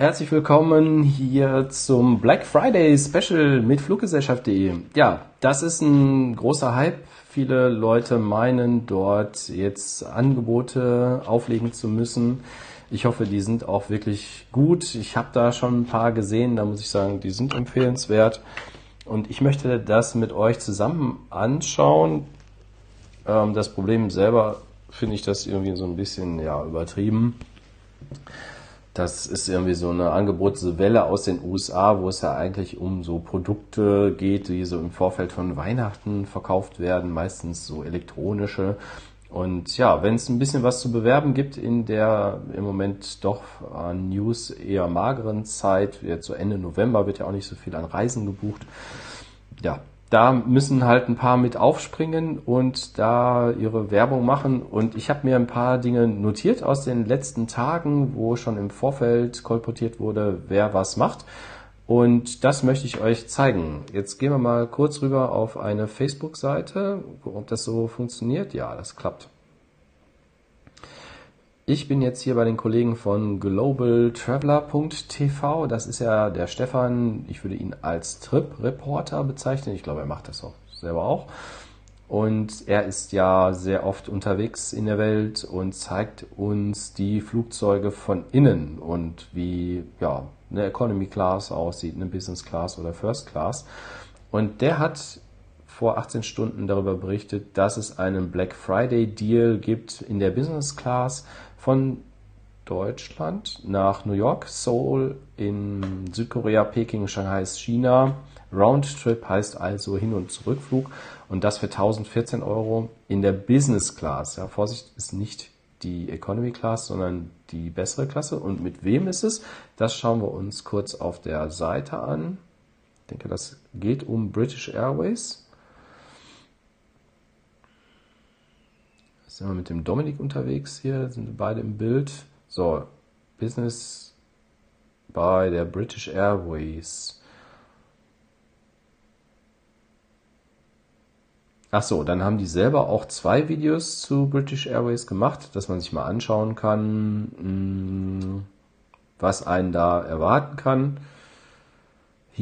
Herzlich willkommen hier zum Black Friday Special mit Fluggesellschaft.de. Ja, das ist ein großer Hype. Viele Leute meinen dort jetzt Angebote auflegen zu müssen. Ich hoffe, die sind auch wirklich gut. Ich habe da schon ein paar gesehen, da muss ich sagen, die sind empfehlenswert. Und ich möchte das mit euch zusammen anschauen. Ähm, das Problem selber finde ich das irgendwie so ein bisschen ja, übertrieben. Das ist irgendwie so eine Angebotswelle aus den USA, wo es ja eigentlich um so Produkte geht, die so im Vorfeld von Weihnachten verkauft werden, meistens so elektronische. Und ja, wenn es ein bisschen was zu bewerben gibt in der im Moment doch an News eher mageren Zeit, jetzt so Ende November wird ja auch nicht so viel an Reisen gebucht. Ja, da müssen halt ein paar mit aufspringen und da ihre Werbung machen. Und ich habe mir ein paar Dinge notiert aus den letzten Tagen, wo schon im Vorfeld kolportiert wurde, wer was macht. Und das möchte ich euch zeigen. Jetzt gehen wir mal kurz rüber auf eine Facebook-Seite, ob das so funktioniert. Ja, das klappt. Ich bin jetzt hier bei den Kollegen von globaltraveler.tv. Das ist ja der Stefan. Ich würde ihn als Trip-Reporter bezeichnen. Ich glaube, er macht das auch selber auch. Und er ist ja sehr oft unterwegs in der Welt und zeigt uns die Flugzeuge von innen und wie ja, eine Economy Class aussieht, eine Business Class oder First Class. Und der hat vor 18 Stunden darüber berichtet, dass es einen Black Friday Deal gibt in der Business Class von Deutschland nach New York, Seoul in Südkorea, Peking, Shanghai China. Roundtrip heißt also Hin- und Zurückflug und das für 1014 Euro in der Business Class. Ja, Vorsicht, ist nicht die Economy Class, sondern die bessere Klasse. Und mit wem ist es? Das schauen wir uns kurz auf der Seite an. Ich denke, das geht um British Airways. Sind wir mit dem Dominik unterwegs hier, sind beide im Bild. So, Business bei der British Airways. Ach so, dann haben die selber auch zwei Videos zu British Airways gemacht, dass man sich mal anschauen kann, hm, was einen da erwarten kann.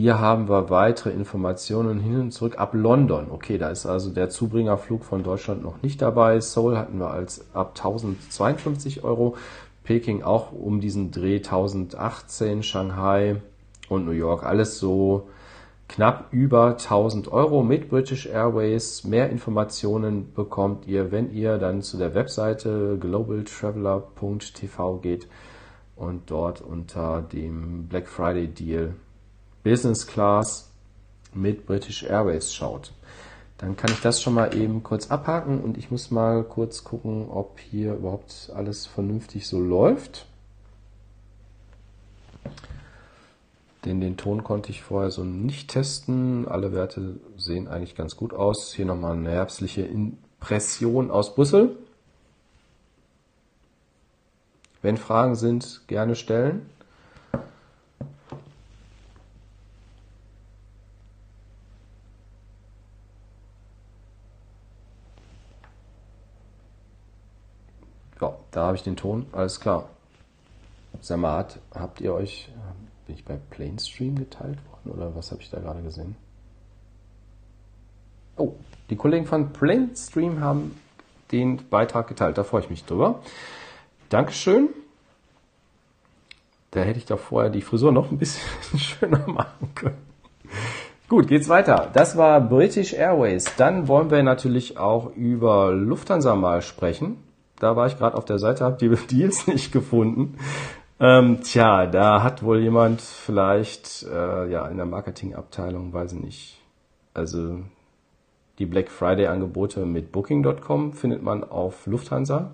Hier haben wir weitere Informationen hin und zurück ab London. Okay, da ist also der Zubringerflug von Deutschland noch nicht dabei. Seoul hatten wir als ab 1052 Euro. Peking auch um diesen Dreh 1018. Shanghai und New York alles so knapp über 1000 Euro mit British Airways. Mehr Informationen bekommt ihr, wenn ihr dann zu der Webseite globaltraveler.tv geht und dort unter dem Black Friday Deal Business Class mit British Airways schaut. Dann kann ich das schon mal eben kurz abhaken und ich muss mal kurz gucken, ob hier überhaupt alles vernünftig so läuft. Den, den Ton konnte ich vorher so nicht testen. Alle Werte sehen eigentlich ganz gut aus. Hier nochmal eine herbstliche Impression aus Brüssel. Wenn Fragen sind, gerne stellen. Ja, da habe ich den Ton, alles klar. Samat, habt ihr euch, bin ich bei Planestream geteilt worden oder was habe ich da gerade gesehen? Oh, die Kollegen von Planestream haben den Beitrag geteilt, da freue ich mich drüber. Dankeschön. Da hätte ich doch vorher die Frisur noch ein bisschen schöner machen können. Gut, geht's weiter. Das war British Airways. Dann wollen wir natürlich auch über Lufthansa mal sprechen da war ich gerade auf der Seite, habe die Deals nicht gefunden. Ähm, tja, da hat wohl jemand vielleicht äh, ja in der Marketingabteilung, weiß ich nicht. Also die Black Friday Angebote mit Booking.com findet man auf Lufthansa.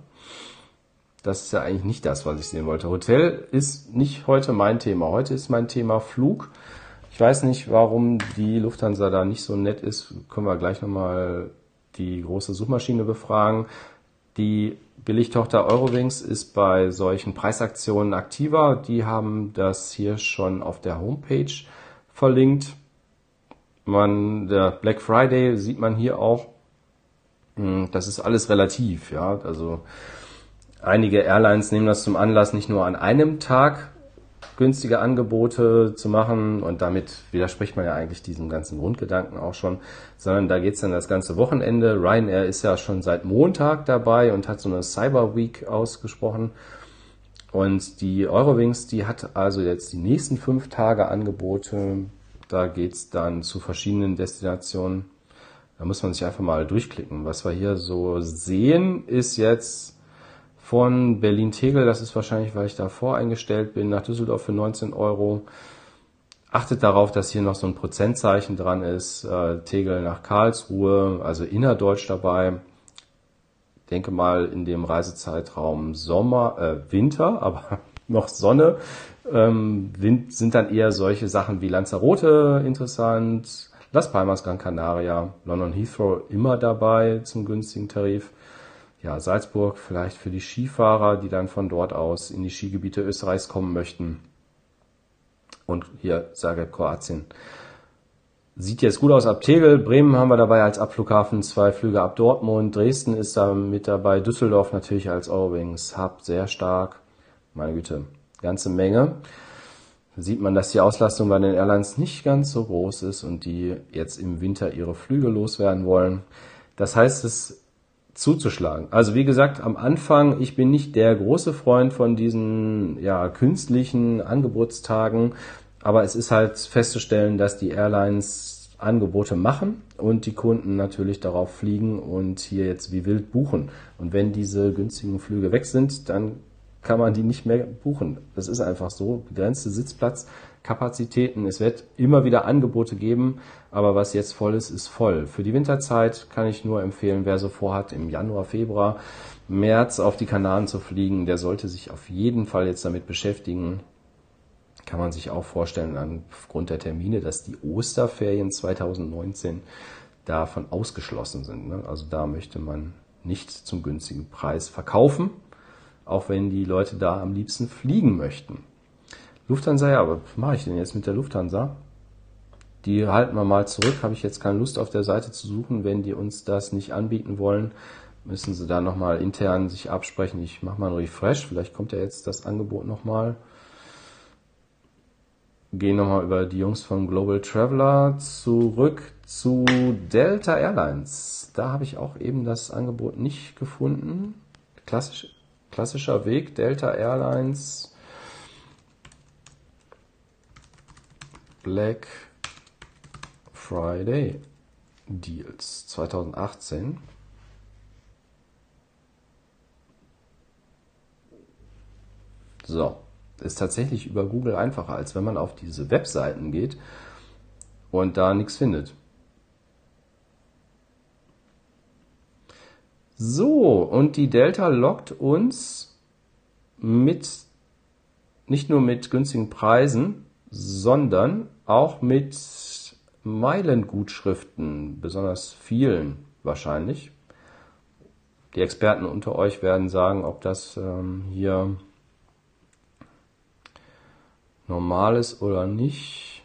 Das ist ja eigentlich nicht das, was ich sehen wollte. Hotel ist nicht heute mein Thema. Heute ist mein Thema Flug. Ich weiß nicht, warum die Lufthansa da nicht so nett ist. Können wir gleich nochmal die große Suchmaschine befragen. Die Billigtochter Eurowings ist bei solchen Preisaktionen aktiver. Die haben das hier schon auf der Homepage verlinkt. Man, der Black Friday sieht man hier auch. Hm, das ist alles relativ, ja. Also einige Airlines nehmen das zum Anlass, nicht nur an einem Tag günstige Angebote zu machen und damit widerspricht man ja eigentlich diesem ganzen Grundgedanken auch schon, sondern da geht's dann das ganze Wochenende. Ryanair ist ja schon seit Montag dabei und hat so eine Cyber Week ausgesprochen. Und die Eurowings, die hat also jetzt die nächsten fünf Tage Angebote. Da geht's dann zu verschiedenen Destinationen. Da muss man sich einfach mal durchklicken. Was wir hier so sehen, ist jetzt von Berlin-Tegel, das ist wahrscheinlich, weil ich da voreingestellt bin, nach Düsseldorf für 19 Euro. Achtet darauf, dass hier noch so ein Prozentzeichen dran ist. Äh, Tegel nach Karlsruhe, also innerdeutsch dabei. Ich denke mal in dem Reisezeitraum Sommer, äh, Winter, aber noch Sonne. Ähm, sind dann eher solche Sachen wie Lanzarote interessant, Las Palmas, Gran Canaria, London Heathrow immer dabei zum günstigen Tarif ja, Salzburg vielleicht für die Skifahrer, die dann von dort aus in die Skigebiete Österreichs kommen möchten. Und hier Zagreb, Kroatien. Sieht jetzt gut aus ab Tegel. Bremen haben wir dabei als Abflughafen, zwei Flüge ab Dortmund. Dresden ist da mit dabei. Düsseldorf natürlich als Eurowings Hub sehr stark. Meine Güte, ganze Menge. Da sieht man, dass die Auslastung bei den Airlines nicht ganz so groß ist und die jetzt im Winter ihre Flüge loswerden wollen. Das heißt, es zuzuschlagen. Also wie gesagt, am Anfang, ich bin nicht der große Freund von diesen ja, künstlichen Angebotstagen, aber es ist halt festzustellen, dass die Airlines Angebote machen und die Kunden natürlich darauf fliegen und hier jetzt wie wild buchen. Und wenn diese günstigen Flüge weg sind, dann kann man die nicht mehr buchen. Das ist einfach so. Begrenzte Sitzplatzkapazitäten. Es wird immer wieder Angebote geben, aber was jetzt voll ist, ist voll. Für die Winterzeit kann ich nur empfehlen, wer so vorhat, im Januar, Februar, März auf die Kanaren zu fliegen, der sollte sich auf jeden Fall jetzt damit beschäftigen. Kann man sich auch vorstellen, aufgrund der Termine, dass die Osterferien 2019 davon ausgeschlossen sind. Ne? Also da möchte man nicht zum günstigen Preis verkaufen auch wenn die Leute da am liebsten fliegen möchten. Lufthansa, ja, aber was mache ich denn jetzt mit der Lufthansa? Die halten wir mal zurück, habe ich jetzt keine Lust auf der Seite zu suchen. Wenn die uns das nicht anbieten wollen, müssen sie da nochmal intern sich absprechen. Ich mache mal einen Refresh, vielleicht kommt ja jetzt das Angebot nochmal. Gehen nochmal über die Jungs von Global Traveler zurück zu Delta Airlines. Da habe ich auch eben das Angebot nicht gefunden. Klassisch Klassischer Weg, Delta Airlines, Black Friday Deals 2018. So, ist tatsächlich über Google einfacher, als wenn man auf diese Webseiten geht und da nichts findet. So, und die Delta lockt uns mit, nicht nur mit günstigen Preisen, sondern auch mit Meilengutschriften, besonders vielen wahrscheinlich. Die Experten unter euch werden sagen, ob das ähm, hier normal ist oder nicht.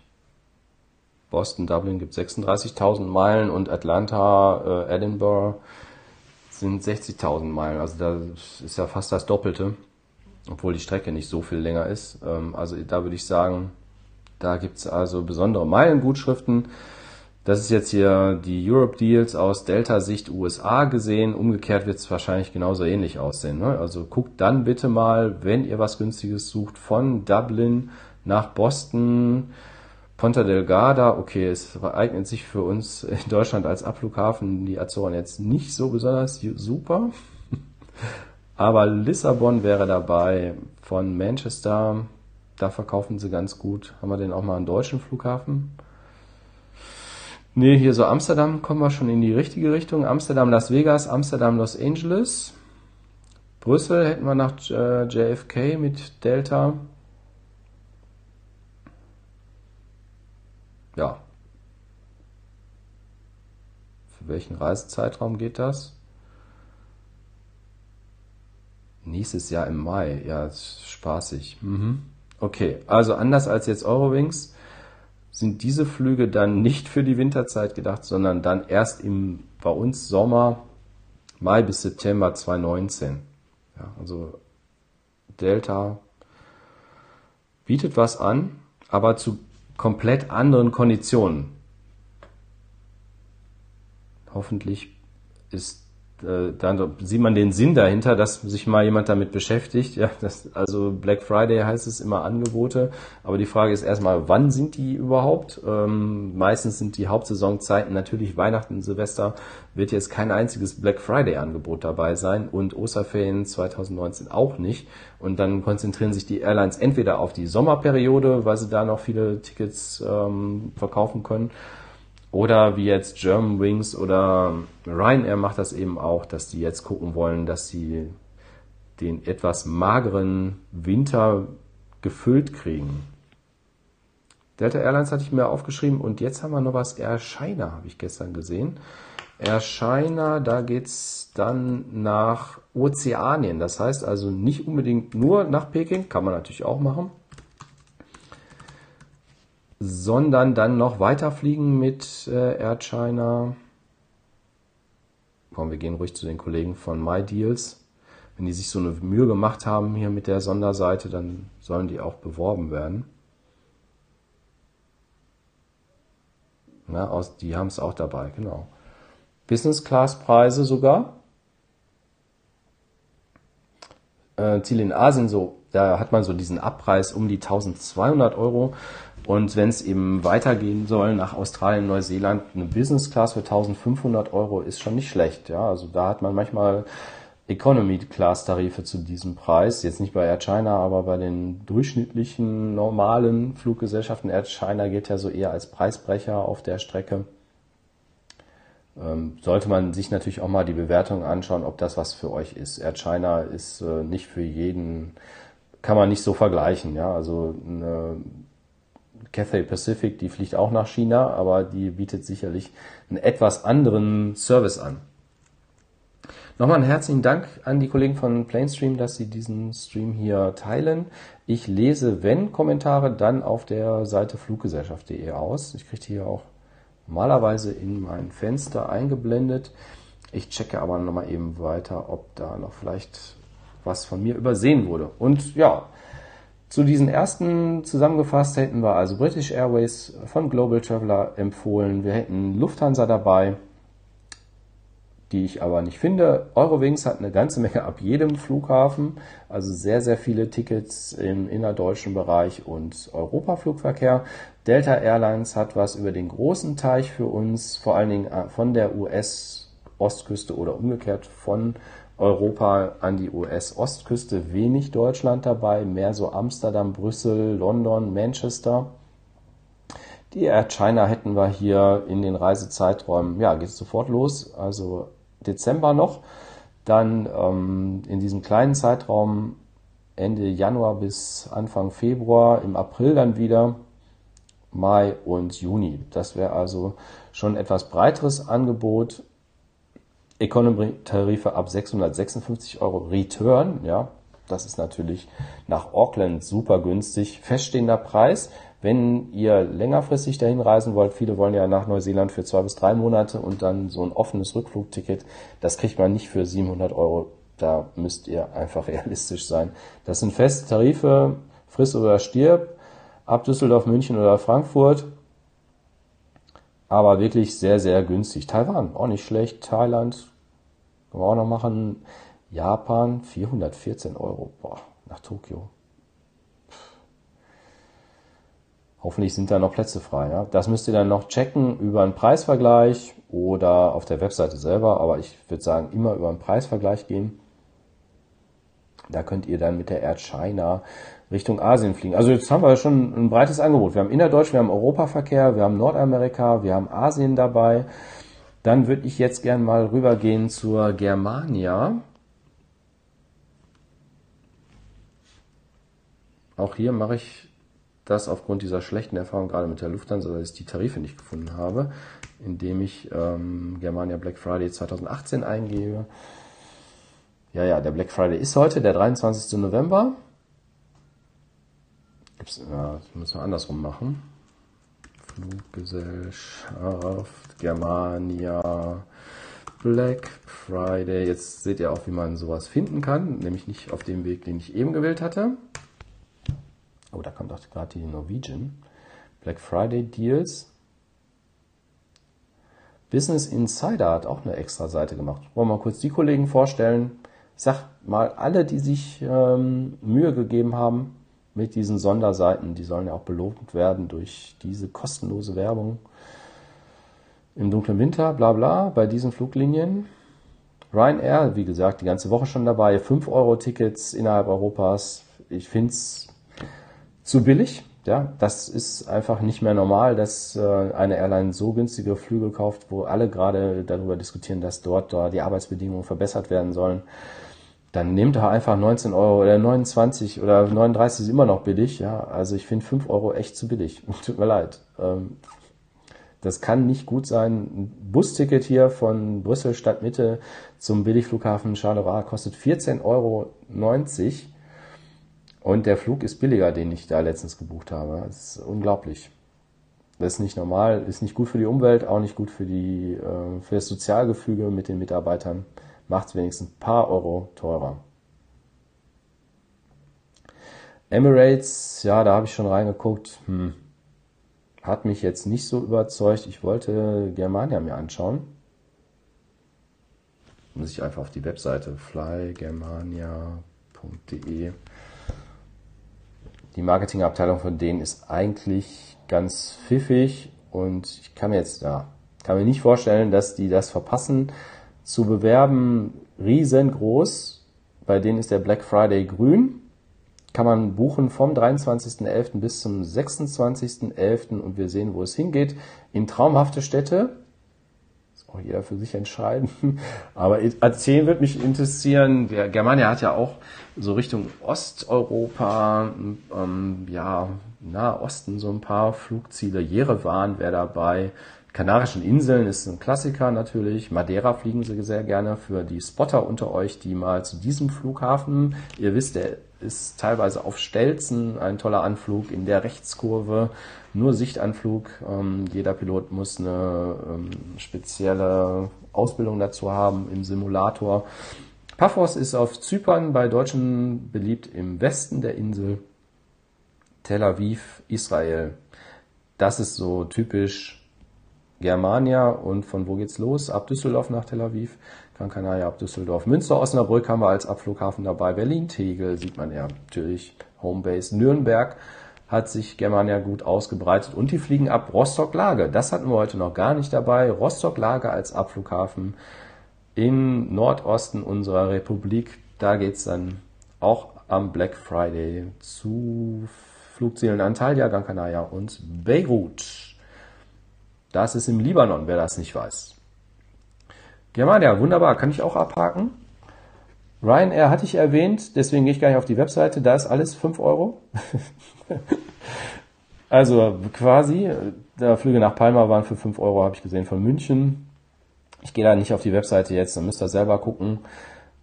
Boston, Dublin gibt 36.000 Meilen und Atlanta, äh, Edinburgh sind 60.000 Meilen. Also da ist ja fast das Doppelte, obwohl die Strecke nicht so viel länger ist. Ähm, also da würde ich sagen, da gibt's also besondere Meilengutschriften. Das ist jetzt hier die Europe Deals aus Delta-Sicht USA gesehen. Umgekehrt wird es wahrscheinlich genauso ähnlich aussehen. Ne? Also guckt dann bitte mal, wenn ihr was Günstiges sucht, von Dublin nach Boston Ponta Delgada, okay, es eignet sich für uns in Deutschland als Abflughafen die Azoren jetzt nicht so besonders super. Aber Lissabon wäre dabei von Manchester. Da verkaufen sie ganz gut. Haben wir denn auch mal einen deutschen Flughafen? Nee, hier so Amsterdam kommen wir schon in die richtige Richtung. Amsterdam, Las Vegas, Amsterdam, Los Angeles. Brüssel hätten wir nach äh, JFK mit Delta. ja. Für welchen Reisezeitraum geht das? Nächstes Jahr im Mai. Ja, ist spaßig. Mhm. Okay, also anders als jetzt Eurowings sind diese Flüge dann nicht für die Winterzeit gedacht, sondern dann erst im bei uns Sommer, Mai bis September 2019. Ja, also Delta bietet was an, aber zu komplett anderen Konditionen. Hoffentlich ist dann sieht man den Sinn dahinter, dass sich mal jemand damit beschäftigt. Ja, das, also Black Friday heißt es immer Angebote, aber die Frage ist erstmal, wann sind die überhaupt? Ähm, meistens sind die Hauptsaisonzeiten natürlich Weihnachten, Silvester, wird jetzt kein einziges Black Friday Angebot dabei sein und Osterferien 2019 auch nicht. Und dann konzentrieren sich die Airlines entweder auf die Sommerperiode, weil sie da noch viele Tickets ähm, verkaufen können, oder wie jetzt German Wings oder Ryanair macht das eben auch, dass die jetzt gucken wollen, dass sie den etwas mageren Winter gefüllt kriegen. Delta Airlines hatte ich mir aufgeschrieben und jetzt haben wir noch was China, habe ich gestern gesehen. China, da geht's dann nach Ozeanien. Das heißt also nicht unbedingt nur nach Peking, kann man natürlich auch machen sondern dann noch weiterfliegen mit äh, Air China. Komm, wir gehen ruhig zu den Kollegen von MyDeals. Wenn die sich so eine Mühe gemacht haben hier mit der Sonderseite, dann sollen die auch beworben werden. Na, aus, die haben es auch dabei, genau. Business Class Preise sogar. Äh, Ziel in Asien so, da hat man so diesen Abpreis um die 1200 Euro. Und wenn es eben weitergehen soll nach Australien, Neuseeland, eine Business Class für 1500 Euro ist schon nicht schlecht. Ja, also da hat man manchmal Economy Class Tarife zu diesem Preis. Jetzt nicht bei Air China, aber bei den durchschnittlichen normalen Fluggesellschaften. Air China geht ja so eher als Preisbrecher auf der Strecke. Ähm, sollte man sich natürlich auch mal die Bewertung anschauen, ob das was für euch ist. Air China ist äh, nicht für jeden, kann man nicht so vergleichen. Ja, also eine Cathay Pacific, die fliegt auch nach China, aber die bietet sicherlich einen etwas anderen Service an. Nochmal einen herzlichen Dank an die Kollegen von Planestream, dass sie diesen Stream hier teilen. Ich lese, wenn Kommentare, dann auf der Seite fluggesellschaft.de aus. Ich kriege die hier auch normalerweise in mein Fenster eingeblendet. Ich checke aber nochmal eben weiter, ob da noch vielleicht was von mir übersehen wurde. Und ja, zu diesen ersten zusammengefasst hätten wir also British Airways von Global Traveler empfohlen. Wir hätten Lufthansa dabei, die ich aber nicht finde. Eurowings hat eine ganze Menge ab jedem Flughafen, also sehr, sehr viele Tickets im innerdeutschen Bereich und Europaflugverkehr. Delta Airlines hat was über den großen Teich für uns, vor allen Dingen äh, von der US-Ostküste oder umgekehrt von Europa an die US-Ostküste wenig Deutschland dabei, mehr so Amsterdam, Brüssel, London, Manchester. Die Air China hätten wir hier in den Reisezeiträumen, ja, geht sofort los, also Dezember noch. Dann ähm, in diesem kleinen Zeitraum Ende Januar bis Anfang Februar, im April dann wieder Mai und Juni. Das wäre also schon etwas breiteres Angebot Economy-Tarife ab 656 Euro Return, ja, das ist natürlich nach Auckland super günstig. Feststehender Preis, wenn ihr längerfristig dahin reisen wollt, viele wollen ja nach Neuseeland für zwei bis drei Monate und dann so ein offenes Rückflugticket, das kriegt man nicht für 700 Euro. Da müsst ihr einfach realistisch sein. Das sind feste Tarife, friss oder stirb, ab Düsseldorf, München oder Frankfurt aber wirklich sehr, sehr günstig. Taiwan, auch nicht schlecht. Thailand, können wir auch noch machen. Japan, 414 Euro. Boah, nach Tokio. Hoffentlich sind da noch Plätze frei. Ja? Das müsst ihr dann noch checken über einen Preisvergleich oder auf der Webseite selber. Aber ich würde sagen, immer über einen Preisvergleich gehen. Da könnt ihr dann mit der Air China Richtung Asien fliegen. Also jetzt haben wir schon ein breites Angebot. Wir haben Innerdeutsch, wir haben Europaverkehr, wir haben Nordamerika, wir haben Asien dabei. Dann würde ich jetzt gern mal rübergehen zur Germania. Auch hier mache ich das aufgrund dieser schlechten Erfahrung gerade mit der Lufthansa, weil ich die Tarife nicht gefunden habe, indem ich ähm, Germania Black Friday 2018 eingebe. Ja, ja, der Black Friday ist heute, der 23. November. Ja, das müssen wir andersrum machen. Fluggesellschaft, Germania, Black Friday. Jetzt seht ihr auch, wie man sowas finden kann, nämlich nicht auf dem Weg, den ich eben gewählt hatte. Oh, da kommt auch gerade die Norwegian. Black Friday Deals. Business Insider hat auch eine extra Seite gemacht. Wollen wir mal kurz die Kollegen vorstellen. Ich sag mal, alle, die sich ähm, Mühe gegeben haben mit diesen Sonderseiten, die sollen ja auch belohnt werden durch diese kostenlose Werbung im dunklen Winter, bla bla, bei diesen Fluglinien. Ryanair, wie gesagt, die ganze Woche schon dabei. 5 Euro Tickets innerhalb Europas. Ich finde es zu billig. Ja, das ist einfach nicht mehr normal, dass äh, eine Airline so günstige Flüge kauft, wo alle gerade darüber diskutieren, dass dort, dort die Arbeitsbedingungen verbessert werden sollen. Dann nehmt da einfach 19 Euro oder 29 oder 39 ist immer noch billig. Ja, also ich finde 5 Euro echt zu billig. Tut mir leid. Ähm, das kann nicht gut sein. Ein Busticket hier von Brüssel Stadtmitte zum Billigflughafen Charleroi kostet 14,90 Euro. Und der Flug ist billiger, den ich da letztens gebucht habe. Das ist unglaublich. Das ist nicht normal, ist nicht gut für die Umwelt, auch nicht gut für, die, äh, für das Sozialgefüge mit den Mitarbeitern. Macht es wenigstens ein paar Euro teurer. Emirates, ja, da habe ich schon reingeguckt. Hm, hat mich jetzt nicht so überzeugt. Ich wollte Germania mir anschauen. Muss ich einfach auf die Webseite flygermania.de. Die Marketingabteilung von denen ist eigentlich ganz pfiffig und ich kann mir jetzt ja, kann mir nicht vorstellen, dass die das verpassen zu bewerben riesengroß. Bei denen ist der Black Friday grün kann man buchen vom 23.11. bis zum 26.11. und wir sehen, wo es hingeht. In traumhafte Städte. Das auch jeder für sich entscheiden. Aber Athen wird mich interessieren. Der Germania hat ja auch so Richtung Osteuropa, ähm, ja, Nahosten so ein paar Flugziele. Jerewan wäre dabei. Kanarischen Inseln ist ein Klassiker natürlich. Madeira fliegen sie sehr gerne für die Spotter unter euch, die mal zu diesem Flughafen, ihr wisst, der ist teilweise auf Stelzen ein toller Anflug in der Rechtskurve, nur Sichtanflug. Ähm, jeder Pilot muss eine ähm, spezielle Ausbildung dazu haben im Simulator. Paphos ist auf Zypern bei Deutschen beliebt im Westen der Insel. Tel Aviv, Israel. Das ist so typisch Germania und von wo geht's los? Ab Düsseldorf nach Tel Aviv. Gran Canaria ab Düsseldorf. Münster, Osnabrück haben wir als Abflughafen dabei. Berlin, Tegel sieht man ja natürlich. Homebase. Nürnberg hat sich Germania gut ausgebreitet und die fliegen ab Rostock-Lage. Das hatten wir heute noch gar nicht dabei. Rostock-Lage als Abflughafen im Nordosten unserer Republik. Da geht's dann auch am Black Friday zu Flugzielen Antalya, Gran Canaria und Beirut. Das ist im Libanon, wer das nicht weiß. Germania, wunderbar, kann ich auch abhaken. Ryanair hatte ich erwähnt, deswegen gehe ich gar nicht auf die Webseite, da ist alles 5 Euro. also quasi, der Flüge nach Palma waren für 5 Euro, habe ich gesehen, von München. Ich gehe da nicht auf die Webseite jetzt, dann müsst ihr selber gucken.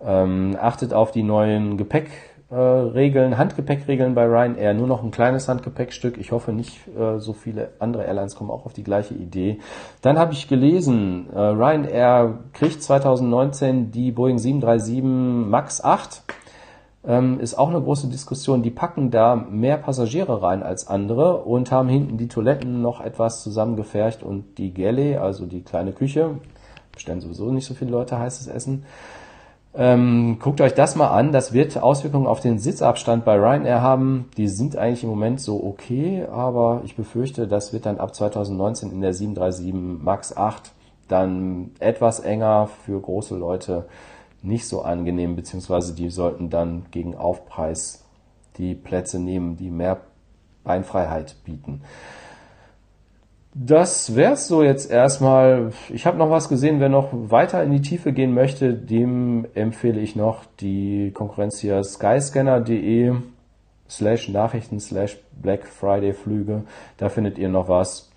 Ähm, achtet auf die neuen Gepäck, äh, Regeln, Handgepäckregeln bei Ryanair, nur noch ein kleines Handgepäckstück. Ich hoffe nicht, äh, so viele andere Airlines kommen auch auf die gleiche Idee. Dann habe ich gelesen, äh, Ryanair kriegt 2019 die Boeing 737 MAX 8. Ähm, ist auch eine große Diskussion. Die packen da mehr Passagiere rein als andere und haben hinten die Toiletten noch etwas zusammengefercht und die Galley, also die kleine Küche, bestellen sowieso nicht so viele Leute heißes Essen, ähm, guckt euch das mal an. Das wird Auswirkungen auf den Sitzabstand bei Ryanair haben. Die sind eigentlich im Moment so okay, aber ich befürchte, das wird dann ab 2019 in der 737 MAX 8 dann etwas enger für große Leute nicht so angenehm, beziehungsweise die sollten dann gegen Aufpreis die Plätze nehmen, die mehr Beinfreiheit bieten. Das wär's so jetzt erstmal. Ich habe noch was gesehen, wer noch weiter in die Tiefe gehen möchte, dem empfehle ich noch die Konkurrenz hier skyscanner.de slash Nachrichten slash Black Friday Flüge. Da findet ihr noch was.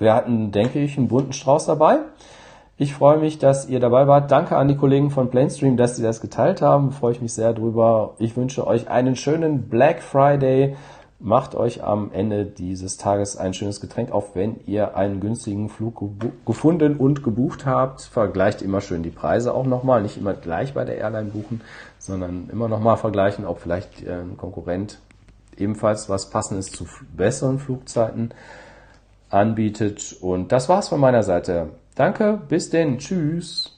Wir hatten, denke ich, einen bunten Strauß dabei. Ich freue mich, dass ihr dabei wart. Danke an die Kollegen von Planestream, dass sie das geteilt haben. Freue ich mich sehr drüber. Ich wünsche euch einen schönen Black Friday. Macht euch am Ende dieses Tages ein schönes Getränk auf, wenn ihr einen günstigen Flug gefunden und gebucht habt. Vergleicht immer schön die Preise auch nochmal. Nicht immer gleich bei der Airline buchen, sondern immer nochmal vergleichen, ob vielleicht ein Konkurrent ebenfalls was passendes zu besseren Flugzeiten anbietet. Und das war's von meiner Seite. Danke, bis denn, tschüss.